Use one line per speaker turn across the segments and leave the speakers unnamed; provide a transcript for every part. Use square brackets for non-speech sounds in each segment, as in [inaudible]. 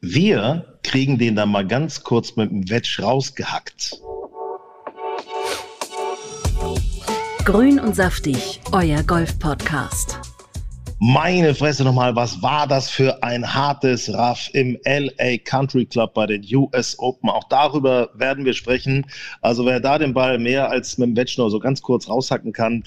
Wir kriegen den dann mal ganz kurz mit dem Wedge rausgehackt.
Grün und saftig, euer Golf-Podcast.
Meine Fresse nochmal, was war das für ein hartes Raff im LA Country Club bei den US Open? Auch darüber werden wir sprechen. Also wer da den Ball mehr als mit dem nur so ganz kurz raushacken kann,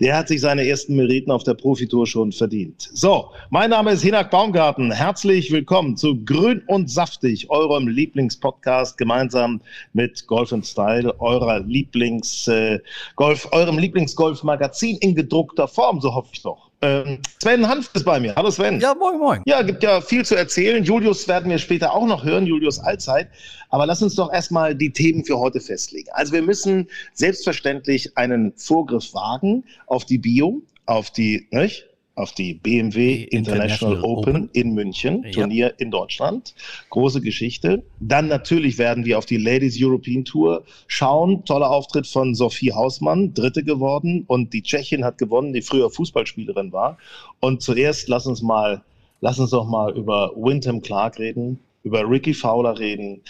der hat sich seine ersten Meriten auf der Profitour schon verdient. So, mein Name ist Hinak Baumgarten. Herzlich willkommen zu Grün und Saftig, eurem Lieblingspodcast gemeinsam mit Golf Style, eurer Lieblings äh, Golf, eurem Lieblingsgolf-Magazin in gedruckter Form, so hoffe ich doch. Ähm, Sven Hanf ist bei mir. Hallo Sven.
Ja, moin, moin.
Ja, gibt ja viel zu erzählen. Julius werden wir später auch noch hören, Julius Allzeit. Aber lass uns doch erstmal die Themen für heute festlegen. Also wir müssen selbstverständlich einen Vorgriff wagen auf die Bio, auf die, nicht? Auf die BMW International,
International
Open,
Open.
in München,
Ja.
Turnier in Deutschland. Große Geschichte. Dann natürlich werden wir auf die Ladies European Tour schauen. Toller Auftritt von Sophie Hausmann, Dritte geworden. Und die Tschechin hat gewonnen, die früher Fußballspielerin war. Und zuerst lass uns mal, lass uns doch mal über Wyndham Clark reden, über Ricky Fowler reden,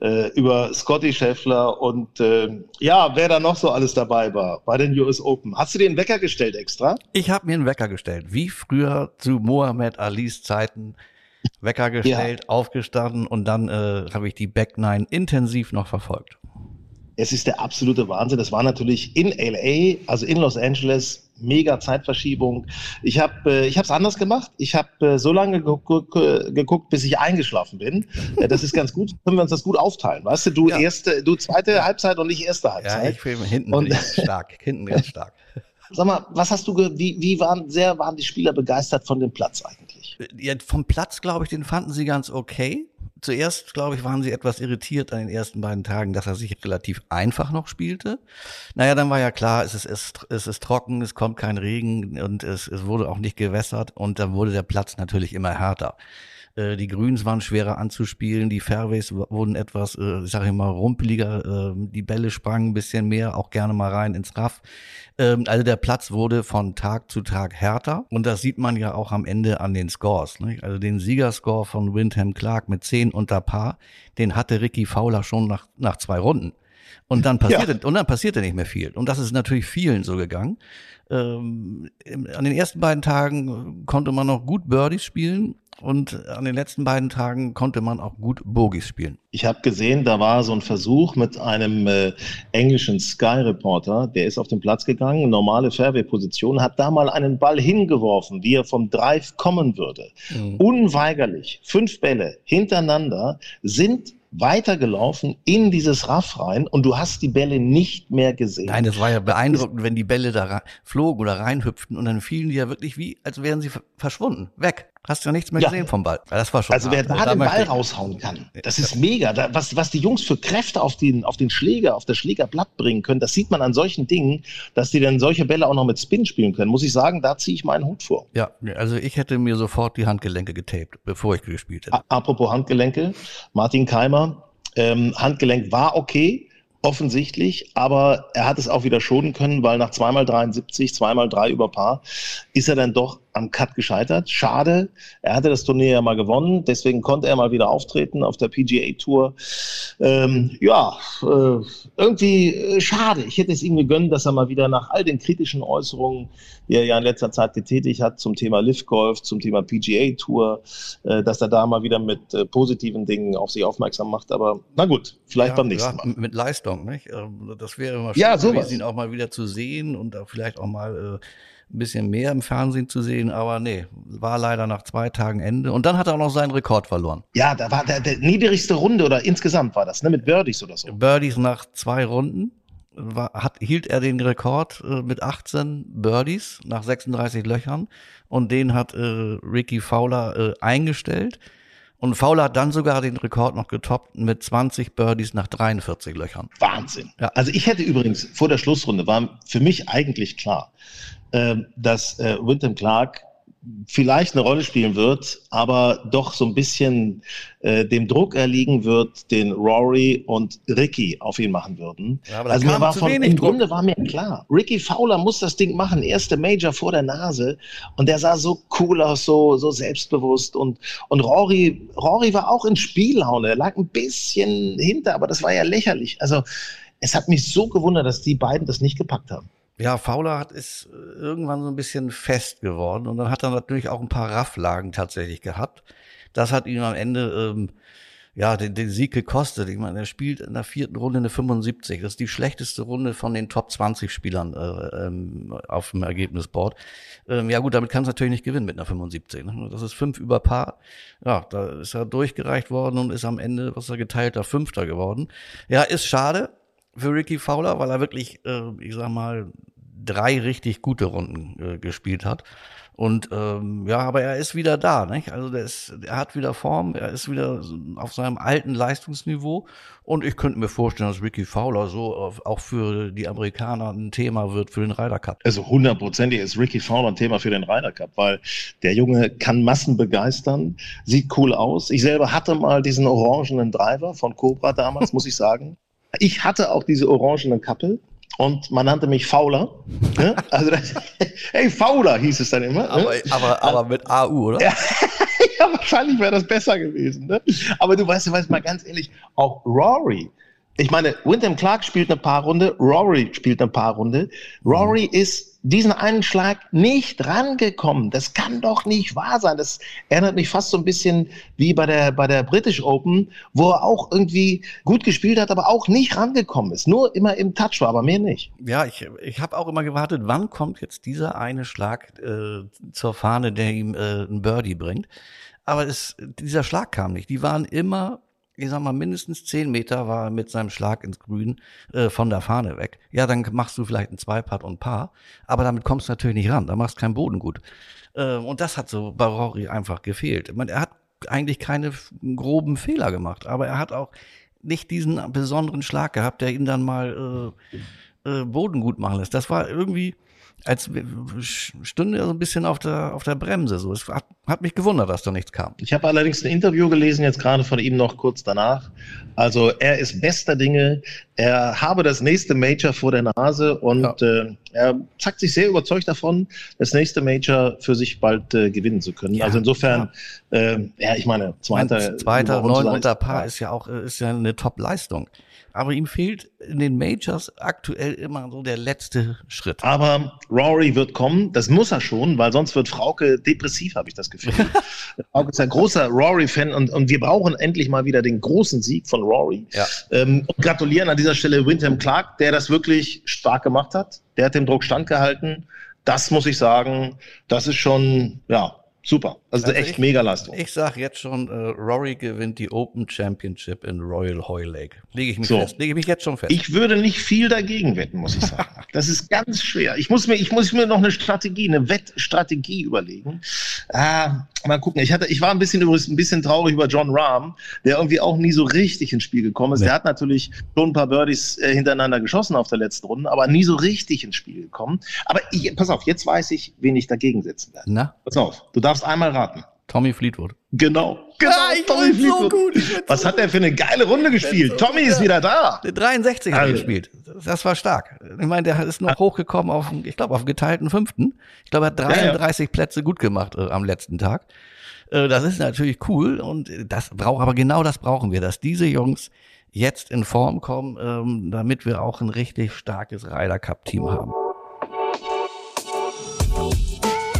äh, über Scotty Scheffler und äh, ja, wer da noch so alles dabei war bei den US Open. Hast du den Wecker gestellt extra?
Ich habe mir einen Wecker gestellt, wie früher zu Mohammed Alis Zeiten. Wecker gestellt, aufgestanden und dann äh, habe ich die Back Nine intensiv noch verfolgt.
Es ist der absolute Wahnsinn. Das war natürlich in LA, also in Los Angeles, mega Zeitverschiebung. Ich habe äh, ich habe es anders gemacht. Ich habe äh, so lange geguckt, geguckt, bis ich eingeschlafen bin. Äh, das ist ganz gut. Können wir uns das gut aufteilen, weißt du? Du
Ja.
erste, du zweite Halbzeit und ich erste
Ja,
Halbzeit.
ich bin hinten
Und-
stark, hinten [laughs] ganz stark.
Sag mal, was hast du, wie, wie waren sehr waren die Spieler begeistert von dem Platz eigentlich?
Ja, vom Platz, glaube ich, den fanden sie ganz okay. Zuerst, glaube ich, waren sie etwas irritiert an den ersten beiden Tagen, dass er sich relativ einfach noch spielte. Naja, dann war ja klar, es ist, es, ist trocken, es kommt kein Regen und es, es wurde auch nicht gewässert und dann wurde der Platz natürlich immer härter. Äh, Die Grüns waren schwerer anzuspielen, die Fairways wurden etwas, äh, ich sage immer, rumpeliger, äh, die Bälle sprangen ein bisschen mehr, auch gerne mal rein ins Raff. Ähm, Also der Platz wurde von Tag zu Tag härter und das sieht man ja auch am Ende an den Scores. Nicht? Also den Siegerscore von Windham Clark mit 10 unter Paar, den hatte Ricky Fowler schon nach, nach zwei Runden. Und dann [laughs] passierte, und dann passierte nicht mehr viel. Und das ist natürlich vielen so gegangen. Ähm, an den ersten beiden Tagen konnte man noch gut Birdies spielen und an den letzten beiden Tagen konnte man auch gut Bogies spielen.
Ich habe gesehen, da war so ein Versuch mit einem äh, englischen Sky-Reporter, der ist auf den Platz gegangen, normale Fairway-Position, hat da mal einen Ball hingeworfen, wie er vom Drive kommen würde. Unweigerlich, fünf Bälle hintereinander sind weitergelaufen in dieses Raff rein und du hast die Bälle nicht mehr gesehen.
Nein, das war ja beeindruckend, wenn die Bälle da flogen oder reinhüpften und dann fielen die ja wirklich wie, als wären sie ver- verschwunden, weg. Hast ja nichts mehr
Ja.
gesehen vom Ball. Das war schon
Also wer
hart.
da den Ball raushauen kann, das ist mega. Da, was, was die Jungs für Kräfte auf den, auf den Schläger, auf das Schlägerblatt bringen können, das sieht man an solchen Dingen, dass die dann solche Bälle auch noch mit Spin spielen können. Muss ich sagen, da ziehe ich meinen Hut vor.
Ja, also ich hätte mir sofort die Handgelenke getaped, bevor ich gespielt hätte.
Apropos Handgelenke, Martin Keimer, ähm, Handgelenk war okay, offensichtlich, aber er hat es auch wieder schonen können, weil nach zweimal 73, zweimal drei über Paar, ist er dann doch am Cut gescheitert. Schade, er hatte das Turnier ja mal gewonnen, deswegen konnte er mal wieder auftreten auf der PGA Tour. Ähm, ja, äh, irgendwie äh, schade. Ich hätte es ihm gegönnt, dass er mal wieder nach all den kritischen Äußerungen, die er ja in letzter Zeit getätigt hat zum Thema Live Golf, zum Thema PGA Tour, äh, dass er da mal wieder mit äh, positiven Dingen auf sich aufmerksam macht. Aber na gut, vielleicht
Ja,
beim nächsten
ja,
Mal.
Mit Leistung, nicht? Ähm, Das wäre immer
Ja,
schön
sowas.
gewesen, ihn auch mal wieder zu sehen und auch vielleicht auch mal äh, ein bisschen mehr im Fernsehen zu sehen, aber nee, war leider nach zwei Tagen Ende. Und dann hat er auch noch seinen Rekord verloren.
Ja, da war der, der niedrigste Runde oder insgesamt war das, ne, mit Birdies oder so.
Birdies nach zwei Runden war, hat, hielt er den Rekord äh, mit 18 Birdies nach 36 Löchern und den hat äh, Ricky Fowler äh, eingestellt. Und Fowler hat dann sogar den Rekord noch getoppt mit 20 Birdies nach 43 Löchern.
Wahnsinn. Ja. Also ich hätte übrigens vor der Schlussrunde war für mich eigentlich klar, dass äh, Wyndham Clark vielleicht eine Rolle spielen wird, aber doch so ein bisschen äh, dem Druck erliegen wird, den Rory und Ricky auf ihn machen würden. Ja, also mir war von, im Grunde war mir klar, Ricky Fowler muss das Ding machen, erste Major vor der Nase und der sah so cool aus, so, so selbstbewusst und, und Rory, Rory war auch in Spiellaune, er lag ein bisschen hinter, aber das war ja lächerlich. Also es hat mich so gewundert, dass die beiden das nicht gepackt haben.
Ja, Fowler hat ist irgendwann so ein bisschen fest geworden und dann hat er natürlich auch ein paar Rafflagen tatsächlich gehabt. Das hat ihm am Ende ähm, ja den, den Sieg gekostet. Ich meine, er spielt in der vierten Runde eine 75. Das ist die schlechteste Runde von den Top 20 Spielern äh, ähm, auf dem Ergebnisboard. Ähm, ja gut, damit kann es natürlich nicht gewinnen mit einer 75. Ne? Das ist fünf über Paar. Ja, da ist er durchgereicht worden und ist am Ende, was er geteilter Fünfter geworden. Ja, ist schade für Ricky Fowler, weil er wirklich, äh, ich sag mal, drei richtig gute Runden äh, gespielt hat. Und ähm, ja, aber er ist wieder da, nicht? Also der ist, er hat wieder Form, er ist wieder auf seinem alten Leistungsniveau. Und ich könnte mir vorstellen, dass Ricky Fowler so auf, auch für die Amerikaner ein Thema wird für den Ryder Cup.
Also hundertprozentig ist Ricky Fowler ein Thema für den Ryder Cup, weil der Junge kann Massen begeistern, sieht cool aus. Ich selber hatte mal diesen orangenen Driver von Cobra damals, muss ich sagen. [laughs] Ich hatte auch diese orangenen Kappe und man nannte mich Fauler. Ne? [laughs] Also, das, hey, Fauler hieß es dann immer.
Ne? Aber, aber, aber mit AU, oder?
Ja, [laughs] ja wahrscheinlich wäre das besser gewesen. Ne? Aber du weißt, du weißt mal ganz ehrlich, auch Rory. Ich meine, Wyndham Clark spielt eine Paarrunde, Rory spielt eine Paarrunde. Rory mhm. ist diesen einen Schlag nicht rangekommen. Das kann doch nicht wahr sein. Das erinnert mich fast so ein bisschen wie bei der, bei der British Open, wo er auch irgendwie gut gespielt hat, aber auch nicht rangekommen ist. Nur immer im Touch war, aber mehr nicht.
Ja, ich, ich habe auch immer gewartet, wann kommt jetzt dieser eine Schlag äh, zur Fahne, der ihm äh, ein Birdie bringt. Aber es, dieser Schlag kam nicht. Die waren immer ich sag mal, mindestens zehn Meter war er mit seinem Schlag ins Grün äh, von der Fahne weg. Ja, dann machst du vielleicht ein Zweipart und ein Paar, aber damit kommst du natürlich nicht ran, da machst du keinen Boden gut. Äh, und das hat so Barori einfach gefehlt. Meine, er hat eigentlich keine groben Fehler gemacht, aber er hat auch nicht diesen besonderen Schlag gehabt, der ihn dann mal äh, äh, Boden gut machen lässt. Das war irgendwie, als stünde er so ein bisschen auf der, auf der Bremse. So. Es hat, hat mich gewundert, dass da nichts kam.
Ich habe allerdings ein Interview gelesen, jetzt gerade von ihm noch kurz danach. Also er ist bester Dinge. Er habe das nächste Major vor der Nase und ja. äh, er zeigt sich sehr überzeugt davon, das nächste Major für sich bald äh, gewinnen zu können. Ja, also insofern, ja, äh, ja ich meine, zweiter,
zweiter neun unter Paar ist ja auch ist ja eine Top-Leistung aber ihm fehlt in den Majors aktuell immer so der letzte Schritt.
Aber Rory wird kommen, das muss er schon, weil sonst wird Frauke depressiv, habe ich das Gefühl. [laughs] Frauke ist ein großer Rory-Fan und, und wir brauchen endlich mal wieder den großen Sieg von Rory. Ja. Ähm, und gratulieren an dieser Stelle Windham Clark, der das wirklich stark gemacht hat. Der hat dem Druck standgehalten. Das muss ich sagen, das ist schon, ja, Super. Also, also echt ich, mega Leistung.
Ich sag jetzt schon, äh, Rory gewinnt die Open Championship in Royal Hoylake. Lege ich mich so. fest. Lege ich mich jetzt schon fest.
Ich würde nicht viel dagegen wetten, muss ich sagen. [laughs] das ist ganz schwer. Ich muss mir, ich muss mir noch eine Strategie, eine Wettstrategie überlegen. Ah, mal gucken. Ich hatte, ich war ein bisschen übrigens ein bisschen traurig über John Rahm, der irgendwie auch nie so richtig ins Spiel gekommen ist. Nee. Der hat natürlich schon ein paar Birdies äh, hintereinander geschossen auf der letzten Runde, aber nie so richtig ins Spiel gekommen. Aber ich, pass auf, jetzt weiß ich, wen ich dagegen setzen werde. Na? Pass auf. Du darfst einmal raten.
Tommy Fleetwood.
Genau. Genau, ah, Tommy Fleetwood. So gut, Was so hat er für eine geile Runde gespielt? So Tommy ist wieder da.
63 hat er also. gespielt. Das war stark. Ich meine, der ist noch hochgekommen auf, ich glaube, auf geteilten fünften. Ich glaube, er hat 33 ja, ja. Plätze gut gemacht äh, am letzten Tag. Äh, das ist natürlich cool und das braucht, aber genau das brauchen wir, dass diese Jungs jetzt in Form kommen, ähm, damit wir auch ein richtig starkes Ryder Cup Team haben.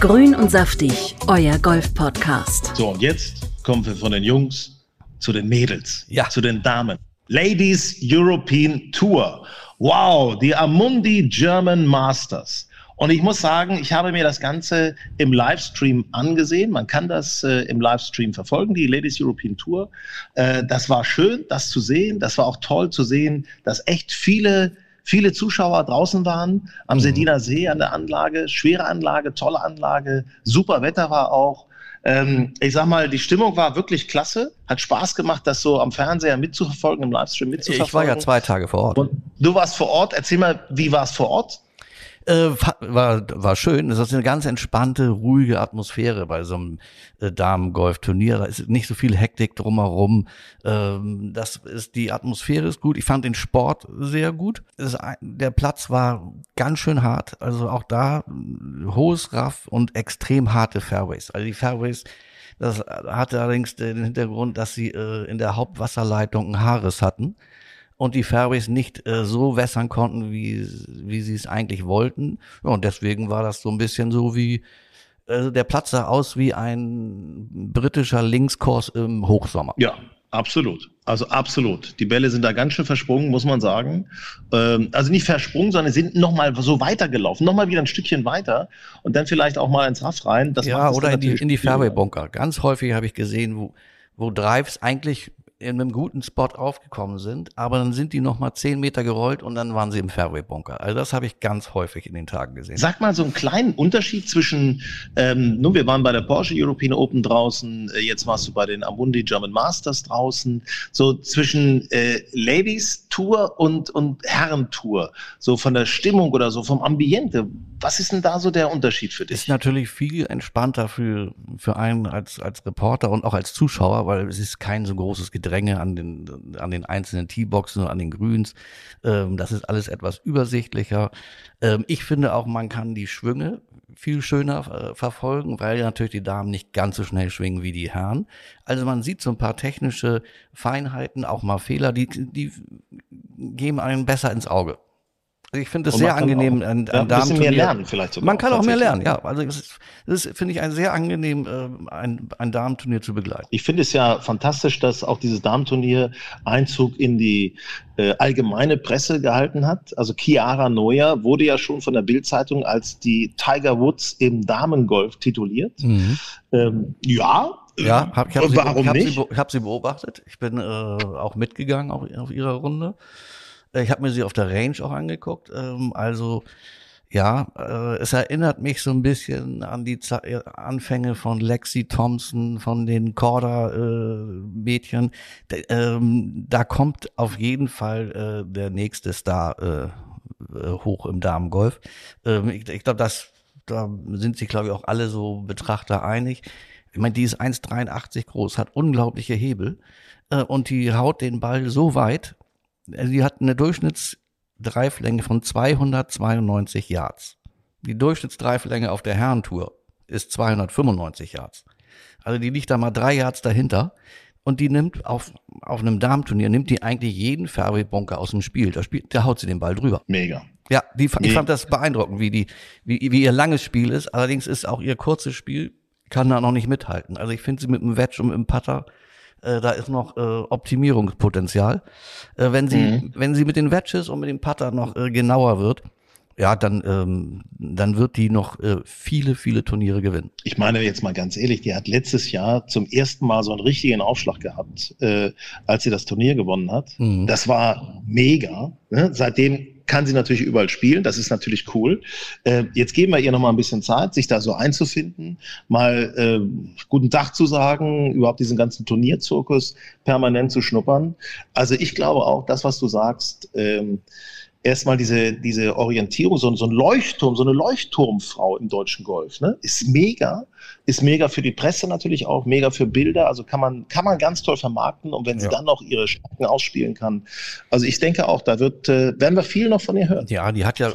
Grün und saftig, euer Golf-Podcast.
So, und jetzt kommen wir von den Jungs zu den Mädels, ja. zu den Damen. Ladies European Tour. Wow, die Amundi German Masters. Und ich muss sagen, ich habe mir das Ganze im Livestream angesehen. Man kann das äh, im Livestream verfolgen, die Ladies European Tour. Äh, das war schön, das zu sehen. Das war auch toll zu sehen, dass echt viele viele Zuschauer draußen waren, am mhm. Sediner See an der Anlage, schwere Anlage, tolle Anlage, super Wetter war auch. Ähm, ich sag mal, die Stimmung war wirklich klasse, hat Spaß gemacht, das so am Fernseher mitzuverfolgen, im Livestream mitzuverfolgen.
Ich war ja zwei Tage vor Ort.
Und du warst vor Ort, erzähl mal, wie war es vor Ort?
Äh, war, war schön. Das ist eine ganz entspannte, ruhige Atmosphäre bei so einem äh, Damen-Golf-Turnier. Da ist nicht so viel Hektik drumherum. Ähm, das ist, die Atmosphäre ist gut. Ich fand den Sport sehr gut. Das, der Platz war ganz schön hart. Also auch da äh, hohes Raff und extrem harte Fairways. Also die Fairways, das hatte allerdings den Hintergrund, dass sie äh, in der Hauptwasserleitung ein Haares hatten und die Fairways nicht äh, so wässern konnten, wie, wie sie es eigentlich wollten. Ja, und deswegen war das so ein bisschen so wie, äh, der Platz sah aus wie ein britischer Linkskurs im Hochsommer.
Ja, absolut. Also absolut. Die Bälle sind da ganz schön versprungen, muss man sagen. Ähm, also nicht versprungen, sondern sind nochmal so weitergelaufen, nochmal wieder ein Stückchen weiter und dann vielleicht auch mal ins Raff rein.
Das ja, oder in die, in die Fairway-Bunker. Ganz häufig habe ich gesehen, wo, wo Drives eigentlich in einem guten Spot aufgekommen sind, aber dann sind die nochmal zehn Meter gerollt und dann waren sie im Fairway-Bunker. Also das habe ich ganz häufig in den Tagen gesehen.
Sag mal so einen kleinen Unterschied zwischen, ähm, nun, wir waren bei der Porsche European Open draußen, äh, jetzt warst du bei den Amundi German Masters draußen, so zwischen äh, Ladies Tour und, und Herren Tour, so von der Stimmung oder so, vom Ambiente. Was ist denn da so der Unterschied für dich?
Ist natürlich viel entspannter für, für einen als, als Reporter und auch als Zuschauer, weil es ist kein so großes Gedränge an den, an den einzelnen Teeboxen und an den Grüns. Ähm, das ist alles etwas übersichtlicher. Ähm, ich finde auch, man kann die Schwünge viel schöner äh, verfolgen, weil natürlich die Damen nicht ganz so schnell schwingen wie die Herren. Also man sieht so ein paar technische Feinheiten, auch mal Fehler, die, die geben einen besser ins Auge. Ich finde es sehr angenehm,
auch, ein, ein ja, ein mehr lernen vielleicht
sogar. Man kann auch mehr lernen, ja. Also das ist, finde ich, ein sehr angenehm, äh, ein, ein Damenturnier zu begleiten.
Ich finde es ja fantastisch, dass auch dieses Damenturnier Einzug in die äh, allgemeine Presse gehalten hat. Also Chiara Neuer wurde ja schon von der Bildzeitung als die Tiger Woods im Damengolf tituliert. Mhm. Ähm, ja,
ja, hab, ich habe sie, hab sie, hab sie, beobachtet. Ich bin äh, auch mitgegangen auf, auf ihrer Runde. Ich habe mir sie auf der Range auch angeguckt. Ähm, also ja, äh, es erinnert mich so ein bisschen an die Z äh, Anfänge von Lexi Thompson, von den Corda-Mädchen. Äh, ähm, da kommt auf jeden Fall äh, der nächste Star äh, äh, hoch im Damengolf. Ähm, ich ich glaube, das da sind sich, glaube ich, auch alle so Betrachter einig. Ich meine, die ist 1,83 groß, hat unglaubliche Hebel äh, und die haut den Ball so weit, sie hat eine Durchschnittsdreiflänge von 292 Yards. Die Durchschnittsdreiflänge auf der Herrentour ist 295 Yards. Also die liegt da mal drei Yards dahinter. Und die nimmt auf, auf einem Damenturnier, nimmt die eigentlich jeden Fairway-Bunker aus dem Spiel. Da, spielt, da haut sie den Ball drüber.
Mega.
Ja, die, ich fand das beeindruckend, wie, die, wie, wie ihr langes Spiel ist. Allerdings ist auch ihr kurzes Spiel, kann da noch nicht mithalten. Also ich finde sie mit dem Wedge und mit dem Putter äh, da ist noch äh, Optimierungspotenzial. Äh, wenn sie, mhm. wenn sie mit den Wedges und mit dem Putter noch äh, genauer wird, ja, dann, ähm, dann wird die noch äh, viele, viele Turniere gewinnen.
Ich meine jetzt mal ganz ehrlich, die hat letztes Jahr zum ersten Mal so einen richtigen Aufschlag gehabt, äh, als sie das Turnier gewonnen hat. Mhm. Das war mega. Ne? Seitdem kann sie natürlich überall spielen. Das ist natürlich cool. Äh, jetzt geben wir ihr noch mal ein bisschen Zeit, sich da so einzufinden, mal äh, guten Tag zu sagen, überhaupt diesen ganzen Turnierzirkus permanent zu schnuppern. Also ich glaube auch, das, was du sagst, ähm, erstmal diese, diese Orientierung, so, so ein Leuchtturm, so eine Leuchtturmfrau im deutschen Golf, ne? Ist mega, ist mega für die Presse natürlich auch, mega für Bilder, also kann man, kann man ganz toll vermarkten und wenn sie ja. dann noch ihre Stärken ausspielen kann. Also ich denke auch, da wird, äh, werden wir viel noch von ihr hören.
Ja, die hat ja,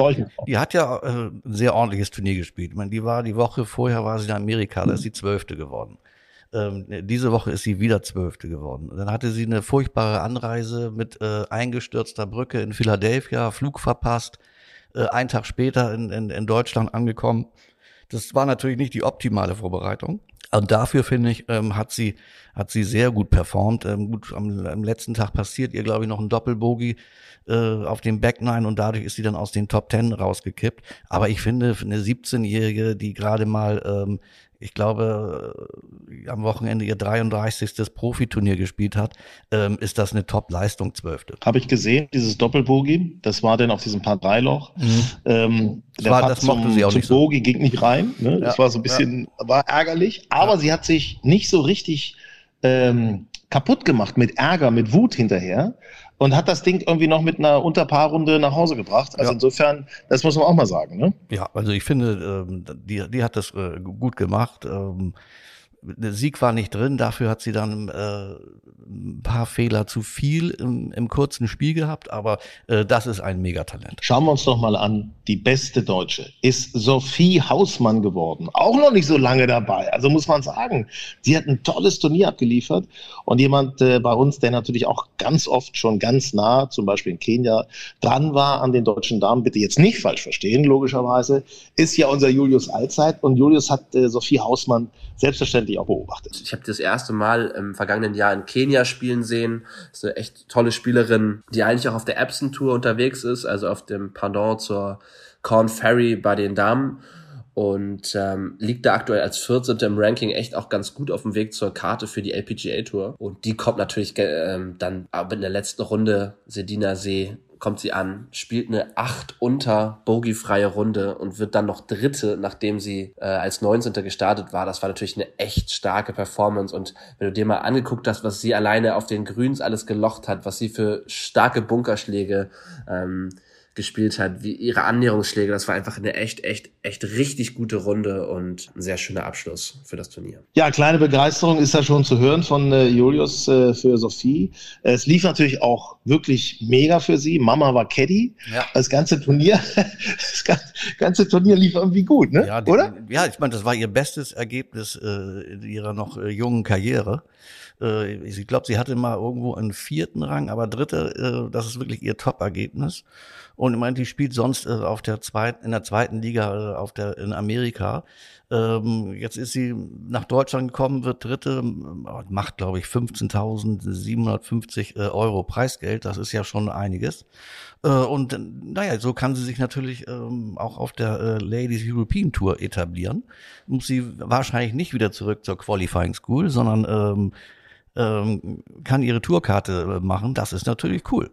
die hat ja äh, ein sehr ordentliches Turnier gespielt. Ich meine, die war die Woche vorher war sie in Amerika, da ist sie Zwölfte geworden. Ähm, diese Woche ist sie wieder Zwölfte geworden. Dann hatte sie eine furchtbare Anreise mit äh, eingestürzter Brücke in Philadelphia, Flug verpasst, äh, einen Tag später in, in, in Deutschland angekommen. Das war natürlich nicht die optimale Vorbereitung. Und dafür finde ich, ähm, hat sie hat sie sehr gut performt. Ähm, gut, am, am letzten Tag passiert ihr, glaube ich, noch ein Doppelbogie äh, auf dem Back Nine und dadurch ist sie dann aus den Top Ten rausgekippt. Aber ich finde, eine 17-Jährige, die gerade mal ähm, ich glaube, am Wochenende ihr 33. Profiturnier gespielt hat, ähm, ist das eine Top-Leistung, zwölfte.
Habe ich gesehen, dieses Doppelbogie, das war dann auf diesem Paar 3 Loch. Mhm. Ähm,
das, der war, das mochte zum, sie auch nicht
so. Bogie ging nicht rein. Ne? Das war so ein bisschen, ja. war ärgerlich, aber ja. sie hat sich nicht so richtig ähm, kaputt gemacht mit Ärger, mit Wut hinterher und hat das Ding irgendwie noch mit einer Unterpaarrunde nach Hause gebracht. Also ja. insofern, das muss man auch mal sagen. Ne?
Ja, also ich finde, ähm, die, die hat das äh, gut gemacht. Der Sieg war nicht drin, dafür hat sie dann äh, ein paar Fehler zu viel im, im kurzen Spiel gehabt, aber äh, das ist ein Megatalent.
Schauen wir uns doch mal an, die beste Deutsche ist Sophie Hausmann geworden. Auch noch nicht so lange dabei, also muss man sagen. Sie hat ein tolles Turnier abgeliefert und jemand äh, bei uns, der natürlich auch ganz oft schon ganz nah, zum Beispiel in Kenia, dran war an den deutschen Damen, bitte jetzt nicht falsch verstehen, logischerweise, ist ja unser Julius Allzeit und Julius hat äh, Sophie Hausmann selbstverständlich auch beobachtet.
Ich habe das erste Mal im vergangenen Jahr in Kenia spielen sehen. Das ist eine echt tolle Spielerin, die eigentlich auch auf der Epson Tour unterwegs ist, also auf dem Pendant zur Corn Ferry bei den Damen und ähm, liegt da aktuell als 14. im Ranking echt auch ganz gut auf dem Weg zur Karte für die LPGA Tour. Und die kommt natürlich ähm, dann aber in der letzten Runde Sedina See kommt sie an, spielt eine 8 unter bogiefreie Runde und wird dann noch Dritte, nachdem sie äh, als 19. gestartet war. Das war natürlich eine echt starke Performance. Und wenn du dir mal angeguckt hast, was sie alleine auf den Grüns alles gelocht hat, was sie für starke Bunkerschläge ähm, gespielt hat, wie ihre Annäherungsschläge. Das war einfach eine echt, echt, echt richtig gute Runde und ein sehr schöner Abschluss für das Turnier.
Ja, kleine Begeisterung ist da schon zu hören von äh, Julius äh, für Sophie. Es lief natürlich auch wirklich mega für sie. Mama war Caddy. Ja. Das ganze Turnier, [laughs] das ganze Turnier lief irgendwie gut, ne?
Ja, die, oder? Ja, ich meine, das war ihr bestes Ergebnis äh, ihrer noch äh, jungen Karriere. Äh, ich glaube, sie hatte mal irgendwo einen vierten Rang, aber dritte, äh, das ist wirklich ihr Top-Ergebnis. Und ich meine, die spielt sonst äh, auf der zweiten, in der zweiten Liga äh, auf der, in Amerika. Ähm, jetzt ist sie nach Deutschland gekommen, wird Dritte, macht, glaube ich, 15.750 äh, Euro Preisgeld. Das ist ja schon einiges. Äh, und naja, so kann sie sich natürlich ähm, auch auf der äh, Ladies European Tour etablieren. Muss sie wahrscheinlich nicht wieder zurück zur Qualifying School, sondern ähm, ähm, kann ihre Tourkarte äh, machen. Das ist natürlich cool.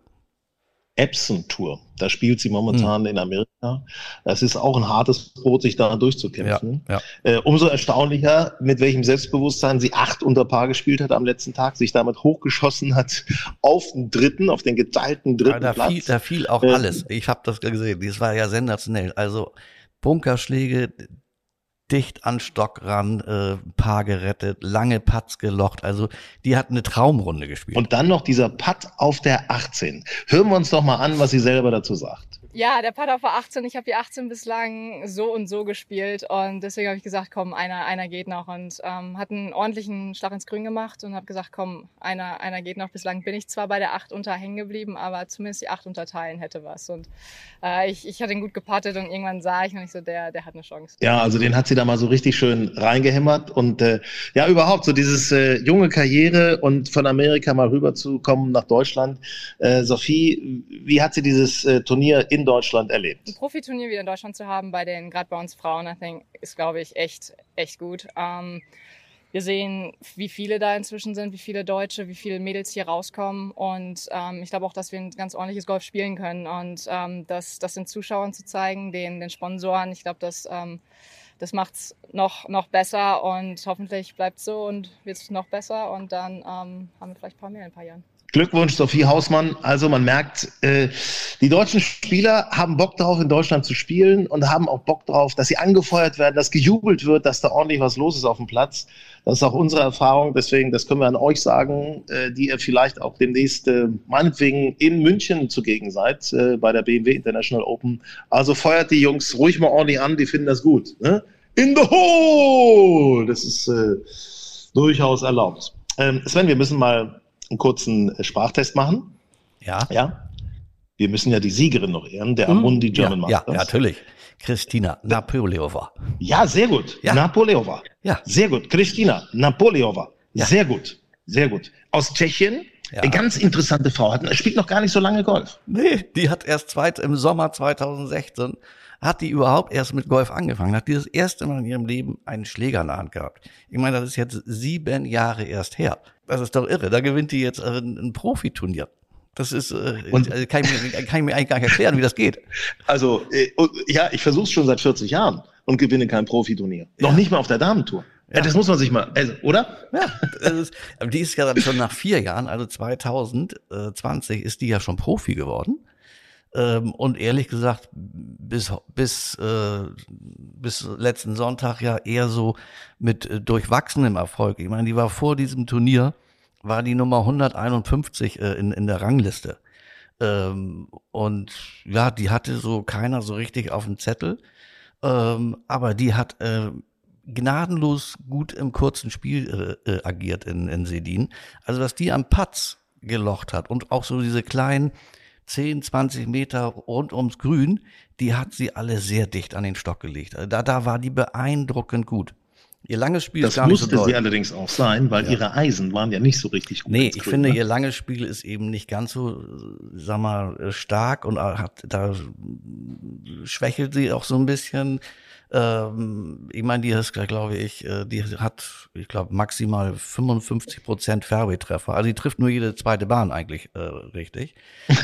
Epson Tour. Da spielt sie momentan mhm. in Amerika. Das ist auch ein hartes Brot, sich da durchzukämpfen. Ja, ja. Äh, umso erstaunlicher, mit welchem Selbstbewusstsein sie acht unter Paar gespielt hat am letzten Tag, sich damit hochgeschossen hat [laughs] auf den dritten, auf den geteilten dritten ja,
da
Platz.
Fiel, da fiel auch äh, alles. Ich habe das gesehen. Das war ja sensationell. Also Bunkerschläge, dicht an Stock ran, äh, Paar gerettet, lange Putts gelocht. Also die hat eine Traumrunde gespielt.
Und dann noch dieser Putt auf der 18. Hören wir uns doch mal an, was sie selber dazu sagt.
Ja, der Putt auf der 18. Ich habe die 18 bislang so und so gespielt und deswegen habe ich gesagt, komm, einer, einer geht noch und ähm, hat einen ordentlichen Schlag ins Grün gemacht und habe gesagt, komm, einer, einer geht noch. Bislang bin ich zwar bei der 8 unter hängen geblieben, aber zumindest die 8 unterteilen hätte was und äh, ich, ich hatte ihn gut gepattet und irgendwann sah ich noch nicht so, der, der hat eine Chance.
Ja, also den hat sie da mal so richtig schön reingehämmert und äh, ja, überhaupt so dieses äh, junge Karriere und von Amerika mal rüber zu kommen nach Deutschland. Äh, Sophie, wie hat sie dieses äh, Turnier in Deutschland erlebt?
Ein Profiturnier wieder in Deutschland zu haben bei den, gerade bei uns Frauen, I think, ist, glaube ich, echt, echt gut. Ähm, wir sehen, wie viele da inzwischen sind, wie viele Deutsche, wie viele Mädels hier rauskommen. Und ähm, ich glaube auch, dass wir ein ganz ordentliches Golf spielen können. Und ähm, das, das den Zuschauern zu zeigen, den, den Sponsoren, ich glaube, das, ähm, das macht es noch, noch besser. Und hoffentlich bleibt es so und wird es noch besser. Und dann ähm, haben wir vielleicht ein paar mehr in ein paar Jahren.
Glückwunsch, Sophie Hausmann. Also man merkt, äh, die deutschen Spieler haben Bock darauf, in Deutschland zu spielen und haben auch Bock darauf, dass sie angefeuert werden, dass gejubelt wird, dass da ordentlich was los ist auf dem Platz. Das ist auch unsere Erfahrung. Deswegen, das können wir an euch sagen, äh, die ihr vielleicht auch demnächst äh, meinetwegen in München zugegen seid, äh, bei der BMW International Open. Also feuert die Jungs ruhig mal ordentlich an, die finden das gut. Ne? In the hole! Das ist äh, durchaus erlaubt. Ähm, Sven, wir müssen mal einen kurzen äh, Sprachtest machen.
Ja.
Ja. Wir müssen ja die Siegerin noch ehren, der hm. Amundi German
ja, Masters. Ja, natürlich. Christina Napoleova.
Ja, sehr gut. Ja. Napoleova.
Ja.
Sehr gut. Christina Napoleova. Ja. Sehr gut. Sehr gut. Aus Tschechien. Ja. Eine ganz interessante Frau. Hat, spielt noch gar nicht so lange Golf.
Nee, die hat erst zweit im Sommer 2016 hat die überhaupt erst mit Golf angefangen, hat die das erste Mal in ihrem Leben einen Schläger in der Hand gehabt. Ich meine, das ist jetzt sieben Jahre erst her. Das ist doch irre. Da gewinnt die jetzt ein, ein Profiturnier. Das ist, äh, und, also kann, ich mir, [laughs] kann ich mir eigentlich gar nicht erklären, wie das geht.
Also, äh, ja, ich versuche es schon seit 40 Jahren und gewinne kein Profiturnier. Ja. Noch nicht mal auf der Damentour. Ja. Das muss man sich mal, also, oder?
Ja, ist, die ist ja dann schon nach vier Jahren, also 2020 ist die ja schon Profi geworden. Ähm, und ehrlich gesagt, bis, bis, äh, bis letzten Sonntag ja eher so mit äh, durchwachsenem Erfolg. Ich meine, die war vor diesem Turnier, war die Nummer 151 äh, in, in der Rangliste. Ähm, und ja, die hatte so keiner so richtig auf dem Zettel. Ähm, aber die hat äh, gnadenlos gut im kurzen Spiel äh, äh, agiert in, in Sedin. Also, dass die am Patz gelocht hat und auch so diese kleinen 10, 20 Meter rund ums Grün, die hat sie alle sehr dicht an den Stock gelegt. Also da, da war die beeindruckend gut. Ihr langes Spiel
das
ist gar nicht so
musste sie allerdings auch sein, weil ja. ihre Eisen waren ja nicht so richtig
gut. Nee, ich Grün, finde, ne? ihr langes Spiel ist eben nicht ganz so, sag mal, stark und hat, da schwächelt sie auch so ein bisschen. Ähm, ich meine, die ist, glaube ich, äh, die hat, ich glaube, maximal 55 Prozent Fairway-Treffer. Also die trifft nur jede zweite Bahn eigentlich äh, richtig.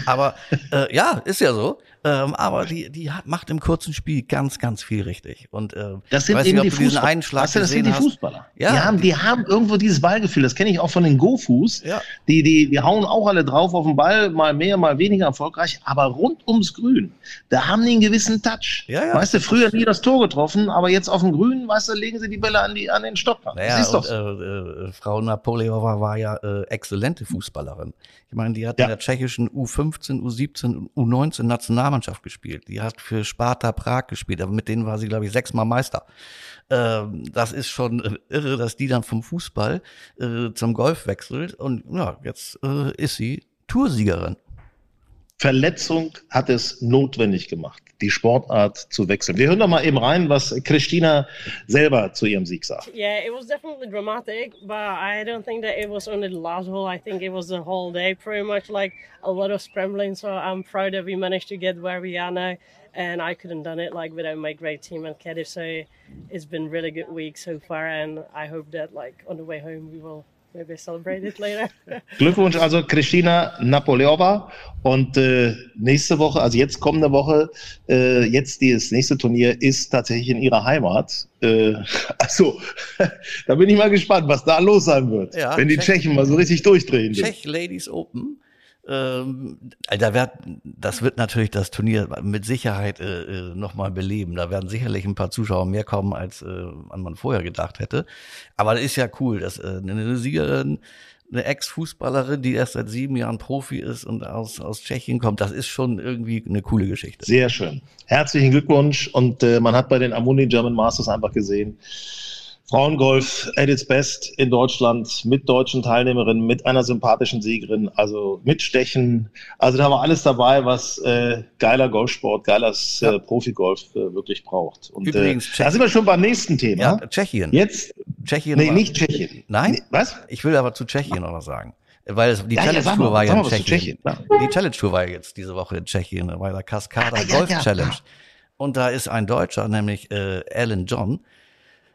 Aber [laughs] äh, ja, ist ja so. Ähm, aber die, die hat, macht im kurzen Spiel ganz, ganz viel richtig. Und äh,
das sind eben die Fußballer. Einschlag weißt du, das sind die Fußballer. Ja, die haben, die haben irgendwo dieses Ballgefühl. Das kenne ich auch von den Go-Fuß. Ja. Die, die, die hauen auch alle drauf auf den Ball, mal mehr, mal weniger erfolgreich. Aber rund ums Grün, da haben die einen gewissen Touch. Ja, ja. Weißt du, früher nie das Tor getroffen, aber jetzt auf dem Grün, weißt du, legen sie die Bälle an, die, an den Stock.
Naja, und, äh, äh, Frau Napoleova war ja äh, exzellente Fußballerin. Ich meine, die hat ja. in der tschechischen U15, U17, U19 Nationalmannschaft gespielt. Die hat für Sparta Prag gespielt, aber mit denen war sie, glaube ich, sechsmal Meister. Ähm, das ist schon irre, dass die dann vom Fußball äh, zum Golf wechselt. Und ja, jetzt äh, ist sie Toursiegerin.
Verletzung hat es notwendig gemacht, die Sportart zu wechseln. Wir hören doch mal eben rein, was Christina selber zu ihrem Sieg sagt.
Yeah, it was definitely dramatic, but I don't think that it was only the last hole. I think it was the whole day, pretty much like a lot of scrambling. So I'm proud that we managed to get where we are now, and I couldn't done it like without my great team and Caddy. So it's been really good week so far, and I hope that like on the way home we will Maybe celebrate it later. [laughs]
Glückwunsch also Christina Napoleova und äh, nächste Woche, also jetzt kommende Woche, äh, jetzt das nächste Turnier ist tatsächlich in ihrer Heimat. Äh, [laughs] also, [laughs] da bin ich mal gespannt, was da los sein wird, ja, wenn die Tschech Tschechen mal so richtig durchdrehen.
Czech Ladies Open ähm, da wird, das wird natürlich das Turnier mit Sicherheit äh, äh nochmal beleben. Da werden sicherlich ein paar Zuschauer mehr kommen, als äh, man vorher gedacht hätte. Aber das ist ja cool, dass äh, eine Siegerin, eine Ex-Fußballerin, die erst seit sieben Jahren Profi ist und aus, aus Tschechien kommt, das ist schon irgendwie eine coole Geschichte.
Sehr schön. Herzlichen Glückwunsch. Und äh, man hat bei den Amundi German Masters einfach gesehen, Frauengolf at its best in Deutschland mit deutschen Teilnehmerinnen, mit einer sympathischen Siegerin, also mit Stechen. Also da war alles dabei, was äh, geiler Golfsport, geiles ja. äh, Profigolf äh, wirklich braucht. Und Übrigens, äh, da sind wir schon beim nächsten Thema. Ja,
Tschechien.
Jetzt
Tschechien.
Nee, nicht Tschechien.
Nein? Nee,
was?
Ich will aber zu Tschechien noch was sagen. Weil es, die ja, Challenge Tour ja, war ja in Tschechien. Tschechien ja. Die Challenge Tour war jetzt diese Woche in Tschechien, bei der Cascada ah, Golf Challenge. Und da ist ein Deutscher, nämlich äh, Alan John,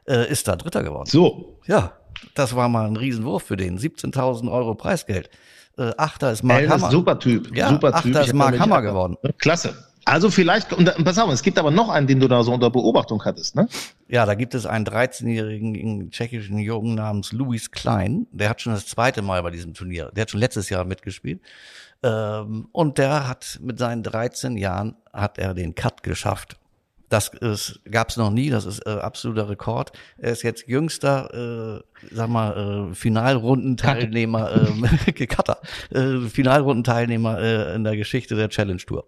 äh, ist da Dritter geworden.
So.
Ja, das war mal ein Riesenwurf für den. 17.000 Euro Preisgeld. Äh, Achter ist Mark Hammer.
Super Typ.
Ja,
super
Typ. Achter ist Mark Hammer geworden.
Klasse. Also vielleicht, und pass auf, es gibt aber noch einen, den du da so unter Beobachtung hattest, ne?
Ja, da gibt es einen 13-jährigen tschechischen Jungen namens Louis Klein. Der hat schon das zweite Mal bei diesem Turnier, der hat schon letztes Jahr mitgespielt. Ähm, und der hat mit seinen 13 Jahren, hat er den Cut geschafft. Das gab es noch nie, das ist äh, absoluter Rekord. Er ist jetzt jüngster, äh, sag mal, äh, Finalrundenteilnehmer, äh, [laughs] Cutter, äh, Finalrundenteilnehmer äh, in der Geschichte der Challenge Tour.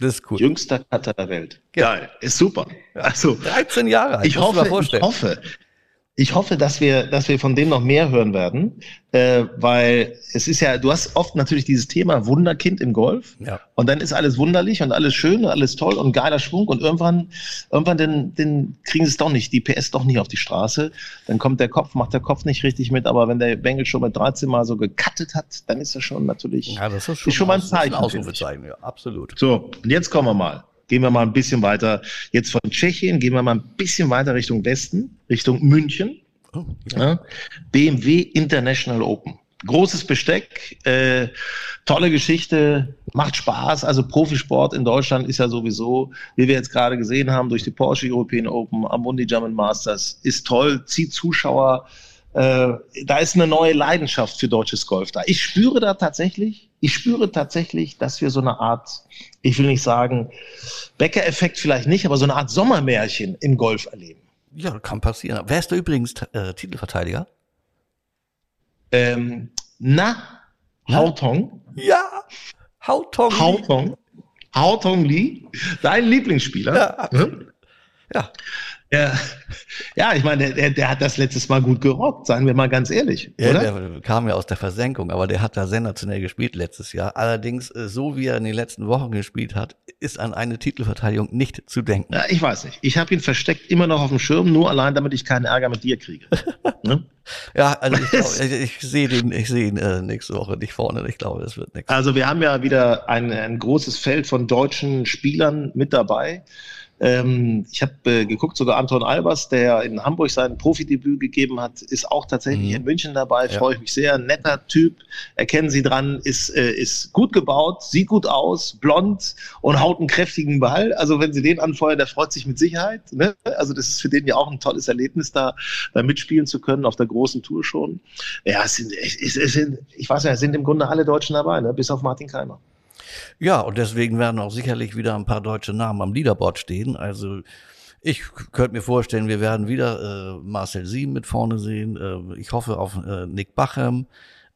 Das ist cool. Jüngster Cutter der Welt. Geil, ist super.
Also 13 Jahre alt.
Ich hoffe, ich hoffe, ich hoffe, dass wir, dass wir von dem noch mehr hören werden, äh, weil es ist ja, du hast oft natürlich dieses Thema Wunderkind im Golf ja. und dann ist alles wunderlich und alles schön und alles toll und geiler Schwung und irgendwann, irgendwann den, den kriegen sie es doch nicht, die PS doch nicht auf die Straße, dann kommt der Kopf, macht der Kopf nicht richtig mit, aber wenn der Bengel schon mit 13 Mal so gecuttet hat, dann ist das schon natürlich,
ja, das ist schon,
ist schon mal ein Zeichen. Ein
Ausrufezeichen, ja, absolut.
So, und jetzt kommen wir mal Gehen wir mal ein bisschen weiter. Jetzt von Tschechien gehen wir mal ein bisschen weiter Richtung Westen, Richtung München. Oh, ja. Ja. BMW International Open. Großes Besteck, äh, tolle Geschichte, macht Spaß. Also Profisport in Deutschland ist ja sowieso, wie wir jetzt gerade gesehen haben, durch die Porsche European Open, Amundi German Masters, ist toll, zieht Zuschauer. Äh, da ist eine neue Leidenschaft für deutsches Golf da. Ich spüre da tatsächlich, ich spüre tatsächlich, dass wir so eine Art, ich will nicht sagen, Bäcker-Effekt vielleicht nicht, aber so eine Art Sommermärchen im Golf erleben.
Ja, kann passieren. Wer ist da übrigens äh, Titelverteidiger?
Ähm, na, Hautong.
Ja, Hautong.
Hautong. Hautong Lee, dein Lieblingsspieler.
Ja. Hm? ja.
Ja, ja ich meine, der, der hat das letztes Mal gut gerockt, seien wir mal ganz ehrlich. Ja, oder?
Der kam ja aus der Versenkung, aber der hat da sensationell gespielt letztes Jahr. Allerdings, äh, so wie er in den letzten Wochen gespielt hat, ist an eine Titelverteidigung nicht zu denken.
Ja, ich weiß nicht. Ich habe ihn versteckt immer noch auf dem Schirm, nur allein, damit ich keinen Ärger mit dir kriege. [laughs] ne?
Ja, also ich, glaub, ich, ich sehe den, ich sehe ihn äh, nächste Woche nicht vorne. Ich glaube, das wird nichts.
Also wir haben ja wieder ein, ein großes Feld von deutschen Spielern mit dabei. Ähm, ich habe äh, geguckt, sogar Anton Albers, der in Hamburg sein Profidebüt gegeben hat, ist auch tatsächlich mhm. in München dabei. Ja. Freue ich mich sehr. Netter Typ, erkennen Sie dran, ist, äh, ist gut gebaut, sieht gut aus, blond und haut einen kräftigen Ball. Also wenn Sie den anfeuern, der freut sich mit Sicherheit. Ne? Also das ist für den ja auch ein tolles Erlebnis, da, da mitspielen zu können auf der großen Tour schon. Ja, es sind, es, es sind ich weiß ja, es sind im Grunde alle Deutschen dabei, ne? bis auf Martin Keimer.
Ja, und deswegen werden auch sicherlich wieder ein paar deutsche Namen am Leaderboard stehen. Also ich könnte mir vorstellen, wir werden wieder äh, Marcel Sieben mit vorne sehen. Äh, ich hoffe auf äh, Nick Bachem.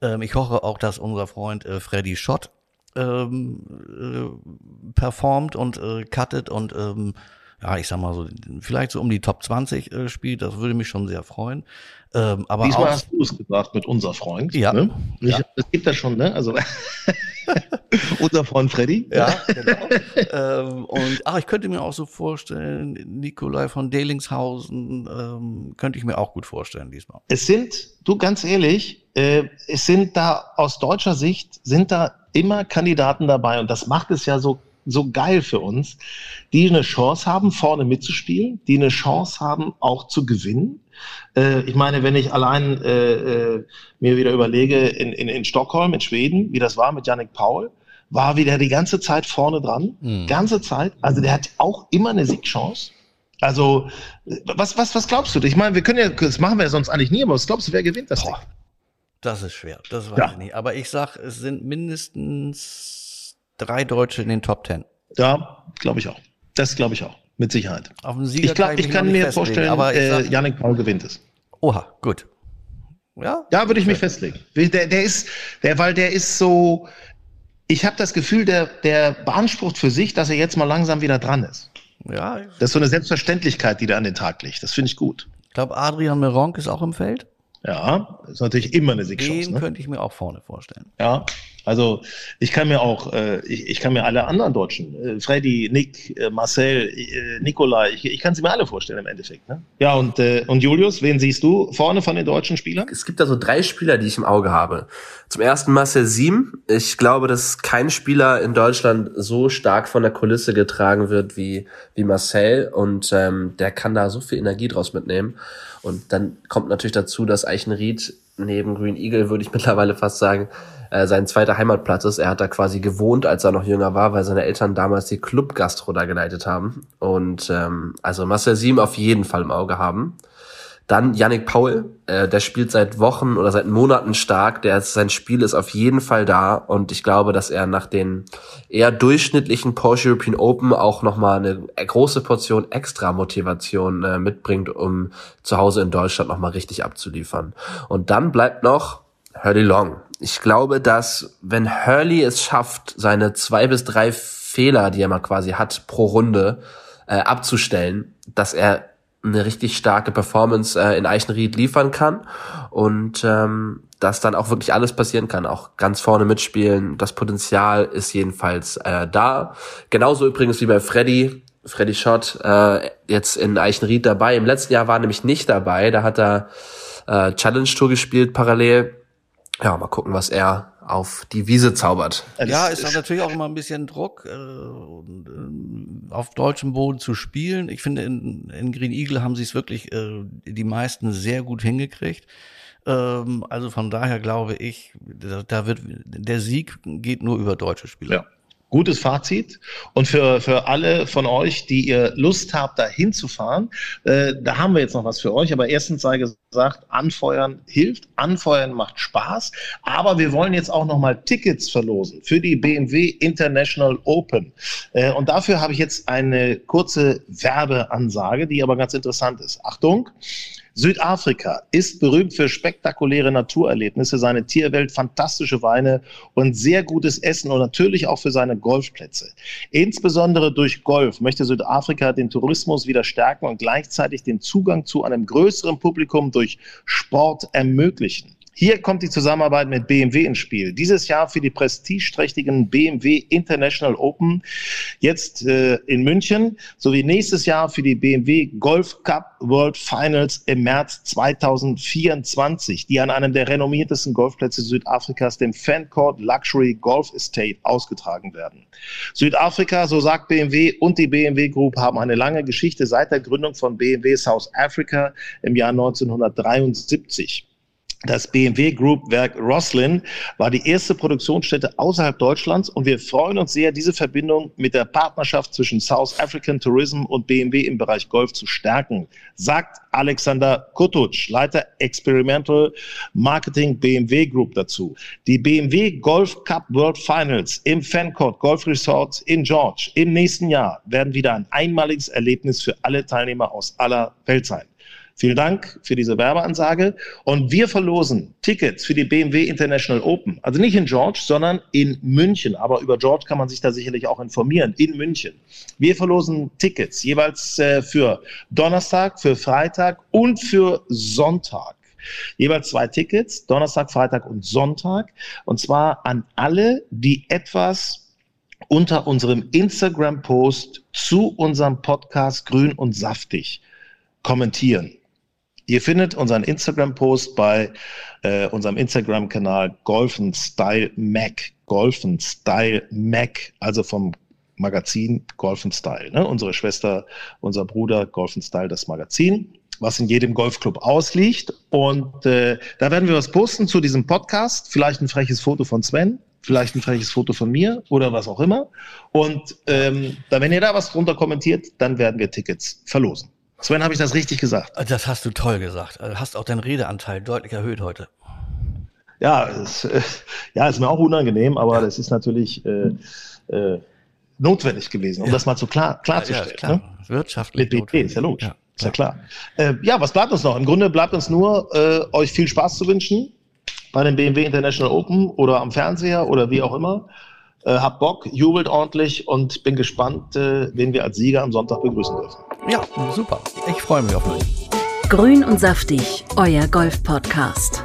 Ähm, ich hoffe auch, dass unser Freund äh, Freddy Schott ähm, äh, performt und äh, cuttet und ähm, ja, ich sag mal so, vielleicht so um die Top 20 äh, spielt, das würde mich schon sehr freuen. Ähm, aber
Diesmal
auch,
hast du es gesagt mit unser Freund.
Ja.
Ne?
ja.
Das gibt ja schon, ne? Also [laughs] [laughs] unser Freund Freddy.
Ja, genau. [laughs] ähm, und ach, ich könnte mir auch so vorstellen, Nikolai von Delingshausen ähm, könnte ich mir auch gut vorstellen diesmal.
Es sind, du ganz ehrlich, äh, es sind da aus deutscher Sicht sind da immer Kandidaten dabei und das macht es ja so so geil für uns, die eine Chance haben, vorne mitzuspielen, die eine Chance haben, auch zu gewinnen. Äh, ich meine, wenn ich allein äh, äh, mir wieder überlege, in, in, in Stockholm, in Schweden, wie das war mit Yannick Paul, war wieder die ganze Zeit vorne dran, mhm. ganze Zeit. Also der hat auch immer eine Siegchance. Also, was, was, was glaubst du? Ich meine, wir können ja, das machen wir ja sonst eigentlich nie, aber was glaubst du, wer gewinnt das Boah, Ding?
Das ist schwer, das weiß ja. ich nicht. Aber ich sag, es sind mindestens drei Deutsche in den Top Ten.
Ja, glaube ich auch. Das glaube ich auch. Mit Sicherheit.
Auf den Sieger
ich glaube, ich kann mir vorstellen, aber äh, Janik Paul gewinnt es.
Oha, gut. Ja,
ja würde ich mich festlegen. Der, der ist, der, weil der ist so, ich habe das Gefühl, der, der beansprucht für sich, dass er jetzt mal langsam wieder dran ist.
Ja.
Das ist so eine Selbstverständlichkeit, die der an den Tag legt. Das finde ich gut.
Ich glaube, Adrian Meronk ist auch im Feld.
Ja, ist natürlich immer eine Siegchance.
Den ne? könnte ich mir auch vorne vorstellen.
Ja, also ich kann mir auch, äh, ich, ich kann mir alle anderen Deutschen, äh, Freddy, Nick, äh, Marcel, äh, Nikolai, ich, ich kann sie mir alle vorstellen im Endeffekt. Ne? Ja, und, äh, und Julius, wen siehst du vorne von den deutschen Spielern?
Es gibt da so drei Spieler, die ich im Auge habe. Zum ersten Marcel Siem. Ich glaube, dass kein Spieler in Deutschland so stark von der Kulisse getragen wird wie, wie Marcel und ähm, der kann da so viel Energie draus mitnehmen. Und dann kommt natürlich dazu, dass Eichenried neben Green Eagle, würde ich [laughs] mittlerweile fast sagen, äh, sein zweiter Heimatplatz ist. Er hat da quasi gewohnt, als er noch jünger war, weil seine Eltern damals die Club-Gastro da geleitet haben. Und ähm, also Marcel Siem auf jeden Fall im Auge haben. Dann Yannick Paul, äh, der spielt seit Wochen oder seit Monaten stark. Der sein Spiel ist auf jeden Fall da und ich glaube, dass er nach den eher durchschnittlichen Porsche European Open auch noch mal eine große Portion extra Motivation äh, mitbringt, um zu Hause in Deutschland noch mal richtig abzuliefern. Und dann bleibt noch Hurley Long. Ich glaube, dass wenn Hurley es schafft, seine zwei bis drei Fehler, die er mal quasi hat pro Runde, äh, abzustellen, dass er eine richtig starke Performance äh, in Eichenried liefern kann und ähm, dass dann auch wirklich alles passieren kann, auch ganz vorne mitspielen. Das Potenzial ist jedenfalls äh, da. Genauso übrigens wie bei Freddy, Freddy Schott, äh, jetzt in Eichenried dabei. Im letzten Jahr war nämlich nicht dabei, da hat er äh, Challenge Tour gespielt parallel. Ja, mal gucken, was er auf die Wiese zaubert.
Ja, ist auch natürlich auch immer ein bisschen Druck, äh, äh, auf deutschem Boden zu spielen. Ich finde, in, in Green Eagle haben sie es wirklich äh, die meisten sehr gut hingekriegt. Ähm, also von daher glaube ich, da, da wird der Sieg geht nur über deutsche Spieler.
Ja. Gutes Fazit. Und für, für alle von euch, die ihr Lust habt, da hinzufahren, äh, da haben wir jetzt noch was für euch. Aber erstens sei gesagt, anfeuern hilft, anfeuern macht Spaß. Aber wir wollen jetzt auch noch mal Tickets verlosen für die BMW International Open. Äh, und dafür habe ich jetzt eine kurze Werbeansage, die aber ganz interessant ist. Achtung! Südafrika ist berühmt für spektakuläre Naturerlebnisse, seine Tierwelt, fantastische Weine und sehr gutes Essen und natürlich auch für seine Golfplätze. Insbesondere durch Golf möchte Südafrika den Tourismus wieder stärken und gleichzeitig den Zugang zu einem größeren Publikum durch Sport ermöglichen. Hier kommt die Zusammenarbeit mit BMW ins Spiel. Dieses Jahr für die prestigeträchtigen BMW International Open, jetzt äh, in München, sowie nächstes Jahr für die BMW Golf Cup World Finals im März 2024, die an einem der renommiertesten Golfplätze Südafrikas, dem Fancourt Luxury Golf Estate, ausgetragen werden. Südafrika, so sagt BMW und die BMW Group, haben eine lange Geschichte seit der Gründung von BMW South Africa im Jahr 1973. Das BMW Group Werk Roslin war die erste Produktionsstätte außerhalb Deutschlands und wir freuen uns sehr, diese Verbindung mit der Partnerschaft zwischen South African Tourism und BMW im Bereich Golf zu stärken, sagt Alexander Kutuc, Leiter Experimental Marketing BMW Group dazu. Die BMW Golf Cup World Finals im Fancourt Golf Resort in George im nächsten Jahr werden wieder ein einmaliges Erlebnis für alle Teilnehmer aus aller Welt sein. Vielen Dank für diese Werbeansage. Und wir verlosen Tickets für die BMW International Open. Also nicht in George, sondern in München. Aber über George kann man sich da sicherlich auch informieren. In München. Wir verlosen Tickets jeweils äh, für Donnerstag, für Freitag und für Sonntag. Jeweils zwei Tickets, Donnerstag, Freitag und Sonntag. Und zwar an alle, die etwas unter unserem Instagram-Post zu unserem Podcast Grün und Saftig kommentieren. Ihr findet unseren Instagram-Post bei äh, unserem Instagram-Kanal Golfen Style Mac. Golfen Style Mac, also vom Magazin Golfen Style. Ne? Unsere Schwester, unser Bruder Golfen Style, das Magazin, was in jedem Golfclub ausliegt. Und äh, da werden wir was posten zu diesem Podcast. Vielleicht ein freches Foto von Sven, vielleicht ein freches Foto von mir oder was auch immer. Und ähm, da, wenn ihr da was drunter kommentiert, dann werden wir Tickets verlosen. Sven, habe ich das richtig gesagt?
Das hast du toll gesagt. Du hast auch deinen Redeanteil deutlich erhöht heute.
Ja, es, äh, ja, ist mir auch unangenehm, aber ja. das ist natürlich äh, äh, notwendig gewesen, um ja. das mal so klar, klarzustellen. Ja, klar.
Ne? Wirtschaftlich.
Mit BP, ist ja logisch. Ja. Ist ja klar. Äh, ja, was bleibt uns noch? Im Grunde bleibt uns nur, äh, euch viel Spaß zu wünschen bei dem BMW International Open oder am Fernseher oder wie auch immer. Äh, hab Bock, jubelt ordentlich und bin gespannt, äh, wen wir als Sieger am Sonntag begrüßen dürfen.
Ja, super. Ich freue mich auf euch.
Grün und saftig, euer Golf-Podcast.